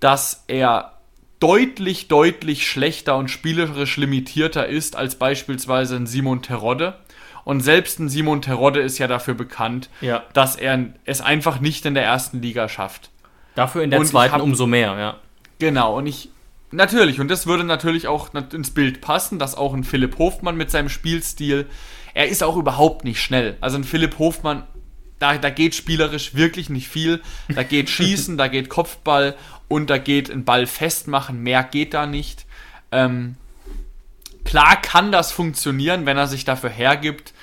dass er deutlich, deutlich schlechter und spielerisch limitierter ist als beispielsweise ein Simon Terodde. Und selbst ein Simon Terodde ist ja dafür bekannt, Ja. dass er es einfach nicht in der ersten Liga schafft. Dafür in der Und zweiten hab- umso mehr, ja. Genau, und ich. Natürlich, und das würde natürlich auch ins Bild passen, dass auch ein Philipp Hofmann mit seinem Spielstil, er ist auch überhaupt nicht schnell. Also ein Philipp Hofmann, da, da geht spielerisch wirklich nicht viel. Da geht (laughs) Schießen, da geht Kopfball und da geht ein Ball festmachen. Mehr geht da nicht. Ähm, klar kann das funktionieren, wenn er sich dafür hergibt,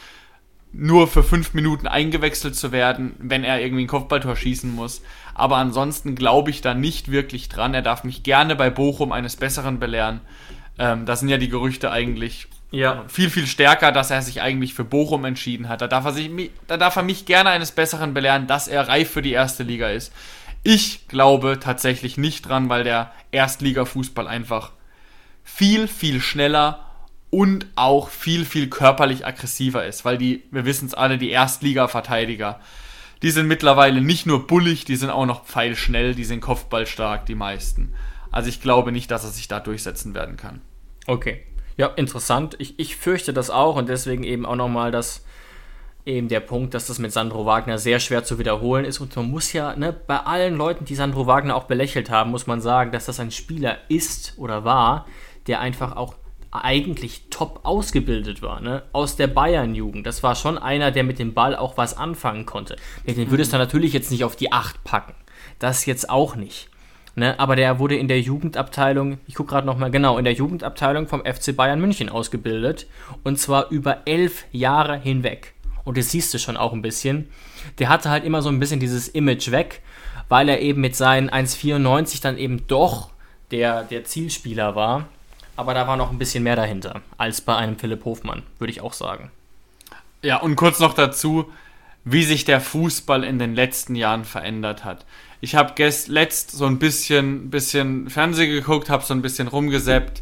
nur für fünf Minuten eingewechselt zu werden, wenn er irgendwie ein Kopfballtor schießen muss. Aber ansonsten glaube ich da nicht wirklich dran. Er darf mich gerne bei Bochum eines Besseren belehren. Ähm, da sind ja die Gerüchte eigentlich Ja. viel, viel stärker, dass er sich eigentlich für Bochum entschieden hat. Da darf er, sich, da darf er mich gerne eines Besseren belehren, dass er reif für die erste Liga ist. Ich glaube tatsächlich nicht dran, weil der Erstliga-Fußball einfach viel, viel schneller und auch viel, viel körperlich aggressiver ist, weil die, wir wissen es alle, die Erstliga-Verteidiger, die sind mittlerweile nicht nur bullig, die sind auch noch pfeilschnell, die sind kopfballstark, die meisten. Also ich glaube nicht, dass er sich da durchsetzen werden kann. Okay. Ja, interessant. Ich, ich fürchte das auch und deswegen eben auch nochmal das eben der Punkt, dass das mit Sandro Wagner sehr schwer zu wiederholen ist und man muss ja, ne, bei allen Leuten, die Sandro Wagner auch belächelt haben, muss man sagen, dass das ein Spieler ist oder war, der einfach auch eigentlich top ausgebildet war, ne? Aus der Bayern-Jugend. Das war schon einer, der mit dem Ball auch was anfangen konnte. Den würdest du natürlich jetzt nicht auf die 8 packen. Das jetzt auch nicht. Ne, aber der wurde in der Jugendabteilung, ich gucke gerade nochmal, genau, in der Jugendabteilung vom FC Bayern München ausgebildet. Und zwar über elf Jahre hinweg. Und das siehst du schon auch ein bisschen. Der hatte halt immer so ein bisschen dieses Image weg, weil er eben mit seinen 1,94 dann eben doch der, der Zielspieler war. Aber da war noch ein bisschen mehr dahinter, als bei einem Philipp Hofmann, würde ich auch sagen. Ja, und kurz noch dazu, wie sich der Fußball in den letzten Jahren verändert hat. Ich habe letzt so ein bisschen, bisschen Fernsehen geguckt, habe so ein bisschen rumgesäppt,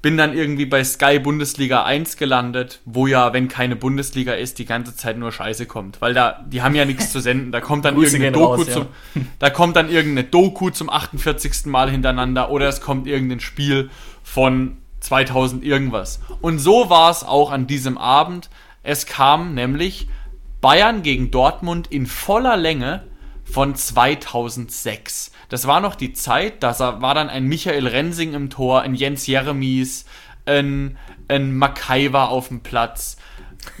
bin dann irgendwie bei Sky Bundesliga 1 gelandet, wo ja, wenn keine Bundesliga ist, die ganze Zeit nur Scheiße kommt, weil da die haben ja nichts zu senden, da kommt dann irgendeine Doku raus, ja. zum da kommt dann irgendeine Doku zum 48. Mal hintereinander oder es kommt irgendein Spiel von 2000 irgendwas. Und so war es auch an diesem Abend. Es kam nämlich Bayern gegen Dortmund in voller Länge von 2006. Das war noch die Zeit, da war dann ein Michael Rensing im Tor, ein Jens Jeremies, ein, ein Makaiwa auf dem Platz.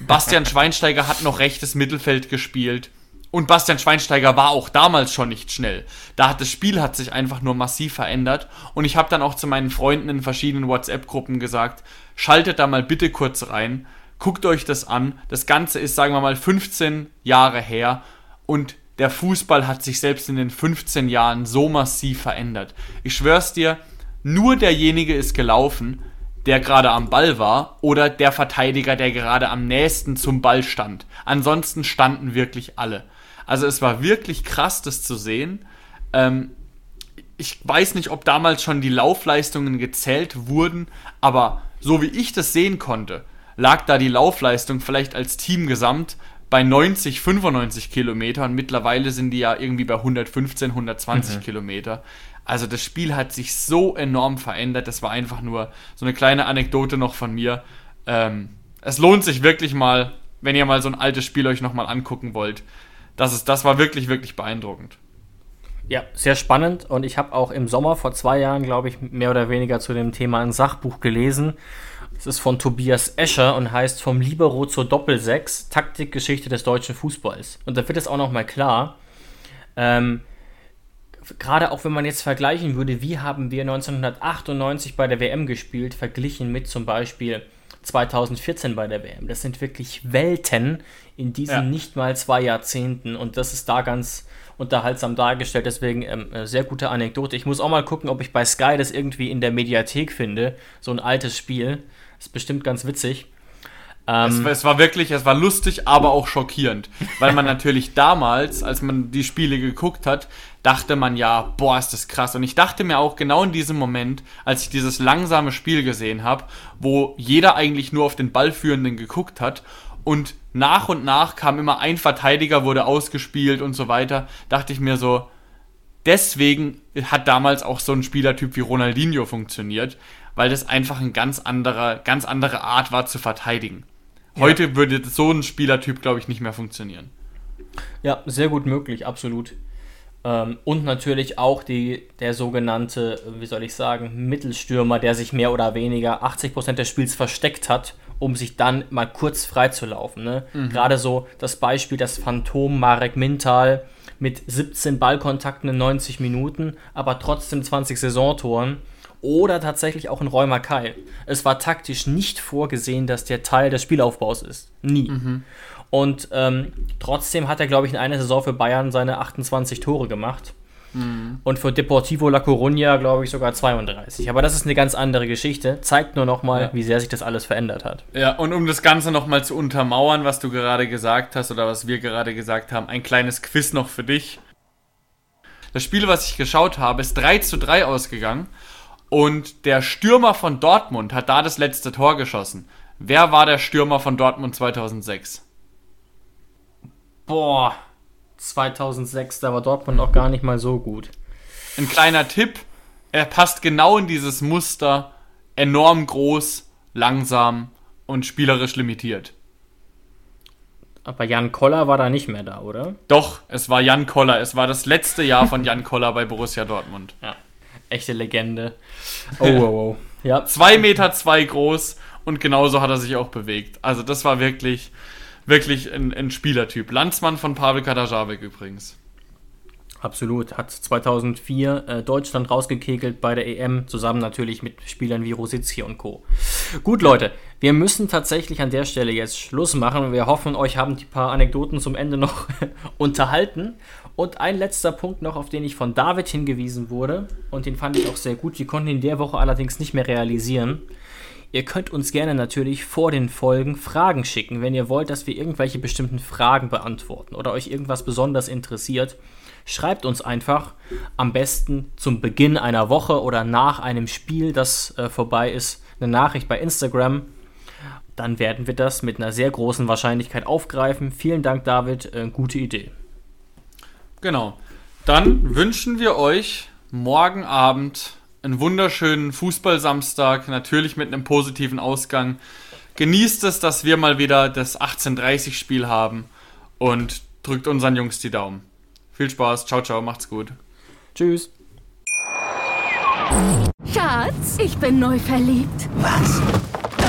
Bastian Schweinsteiger hat noch rechtes Mittelfeld gespielt. Und Bastian Schweinsteiger war auch damals schon nicht schnell. Da hat das Spiel hat sich einfach nur massiv verändert. Und ich habe dann auch zu meinen Freunden in verschiedenen WhatsApp-Gruppen gesagt, schaltet da mal bitte kurz rein, guckt euch das an. Das Ganze ist, sagen wir mal, 15 Jahre her. Und der Fußball hat sich selbst in den 15 Jahren so massiv verändert. Ich schwör's dir, nur derjenige ist gelaufen, der gerade am Ball war, oder der Verteidiger, der gerade am nächsten zum Ball stand. Ansonsten standen wirklich alle. Also es war wirklich krass, das zu sehen. Ähm, ich weiß nicht, ob damals schon die Laufleistungen gezählt wurden, aber so wie ich das sehen konnte, lag da die Laufleistung vielleicht als Team gesamt bei 90, 95 Kilometern. Mittlerweile sind die ja irgendwie bei 115, 120 mhm. Kilometer. Also das Spiel hat sich so enorm verändert. Das war einfach nur so eine kleine Anekdote noch von mir. Ähm, es lohnt sich wirklich mal, wenn ihr mal so ein altes Spiel euch nochmal angucken wollt das, ist, das war wirklich, wirklich beeindruckend. Ja, sehr spannend. Und ich habe auch im Sommer vor zwei Jahren, glaube ich, mehr oder weniger zu dem Thema ein Sachbuch gelesen. Es ist von Tobias Escher und heißt Vom Libero zur Doppelsechs, Taktikgeschichte des deutschen Fußballs. Und da wird es auch nochmal klar, ähm, gerade auch wenn man jetzt vergleichen würde, wie haben wir 1998 bei der WM gespielt, verglichen mit zum Beispiel 2014 bei der WM. Das sind wirklich Welten in diesen ja. nicht mal zwei Jahrzehnten und das ist da ganz unterhaltsam dargestellt. Deswegen ähm, äh, sehr gute Anekdote. Ich muss auch mal gucken, ob ich bei Sky das irgendwie in der Mediathek finde. So ein altes Spiel. Ist bestimmt ganz witzig. Ähm, es, es, war wirklich, es war lustig, aber auch schockierend. Weil man (laughs) natürlich damals, als man die Spiele geguckt hat, dachte man ja, boah, ist das krass. Und ich dachte mir auch genau in diesem Moment, als ich dieses langsame Spiel gesehen habe, wo jeder eigentlich nur auf den Ballführenden geguckt hat und nach und nach kam immer ein Verteidiger, wurde ausgespielt und so weiter, dachte ich mir so, deswegen hat damals auch so ein Spielertyp wie Ronaldinho funktioniert, weil das einfach ein ganz anderer, ganz andere Art war zu verteidigen. Heute ja. würde so ein Spielertyp, glaube ich, nicht mehr funktionieren. Ja, sehr gut möglich, absolut. Ähm, und natürlich auch die, der sogenannte, wie soll ich sagen, Mittelstürmer, der sich mehr oder weniger 80% des Spiels versteckt hat, um sich dann mal kurz freizulaufen. Ne? Mhm. Gerade so das Beispiel, das Phantom Marek Mintal mit 17 Ballkontakten in 90 Minuten, aber trotzdem 20 Saisontoren oder tatsächlich auch in Räumer Kai. Es war taktisch nicht vorgesehen, dass der Teil des Spielaufbaus ist. Nie. Mhm. Und ähm, trotzdem hat er, glaube ich, in einer Saison für Bayern seine 28 Tore gemacht. Mhm. Und für Deportivo La Coruña, glaube ich, sogar 32. Aber das ist eine ganz andere Geschichte. Zeigt nur nochmal, ja. wie sehr sich das alles verändert hat. Ja, und um das Ganze nochmal zu untermauern, was du gerade gesagt hast oder was wir gerade gesagt haben, ein kleines Quiz noch für dich. Das Spiel, was ich geschaut habe, ist 3 zu 3 ausgegangen. Und der Stürmer von Dortmund hat da das letzte Tor geschossen. Wer war der Stürmer von Dortmund 2006? Boah, 2006, da war Dortmund auch gar nicht mal so gut. Ein kleiner Tipp, er passt genau in dieses Muster, enorm groß, langsam und spielerisch limitiert. Aber Jan Koller war da nicht mehr da, oder? Doch, es war Jan Koller. Es war das letzte Jahr von Jan Koller bei Borussia Dortmund. Ja echte Legende. (laughs) Oh, oh, oh. Ja. Zwei Meter zwei groß und genauso hat er sich auch bewegt. Also das war wirklich, wirklich ein, ein Spielertyp. Landsmann von Pavel Kadajavek übrigens. Absolut. Hat 2004 äh, Deutschland rausgekegelt bei der EM, zusammen natürlich mit Spielern wie Rosicki und Co. Gut, Leute, wir müssen tatsächlich an der Stelle jetzt Schluss machen. Wir hoffen, euch haben die paar Anekdoten zum Ende noch (laughs) unterhalten. Und ein letzter Punkt noch, auf den ich von David hingewiesen wurde, und den fand ich auch sehr gut. Wir konnten ihn der Woche allerdings nicht mehr realisieren. Ihr könnt uns gerne natürlich vor den Folgen Fragen schicken, wenn ihr wollt, dass wir irgendwelche bestimmten Fragen beantworten oder euch irgendwas besonders interessiert. Schreibt uns einfach am besten zum Beginn einer Woche oder nach einem Spiel, das äh, vorbei ist, eine Nachricht bei Instagram. Dann werden wir das mit einer sehr großen Wahrscheinlichkeit aufgreifen. Vielen Dank, David. Äh, gute Idee. Genau. Dann wünschen wir euch morgen Abend einen wunderschönen Fußballsamstag, natürlich mit einem positiven Ausgang. Genießt es, dass wir mal wieder das 18:30 Spiel haben und drückt unseren Jungs die Daumen. Viel Spaß, ciao, ciao, macht's gut. Tschüss. Schatz, ich bin neu verliebt. Was?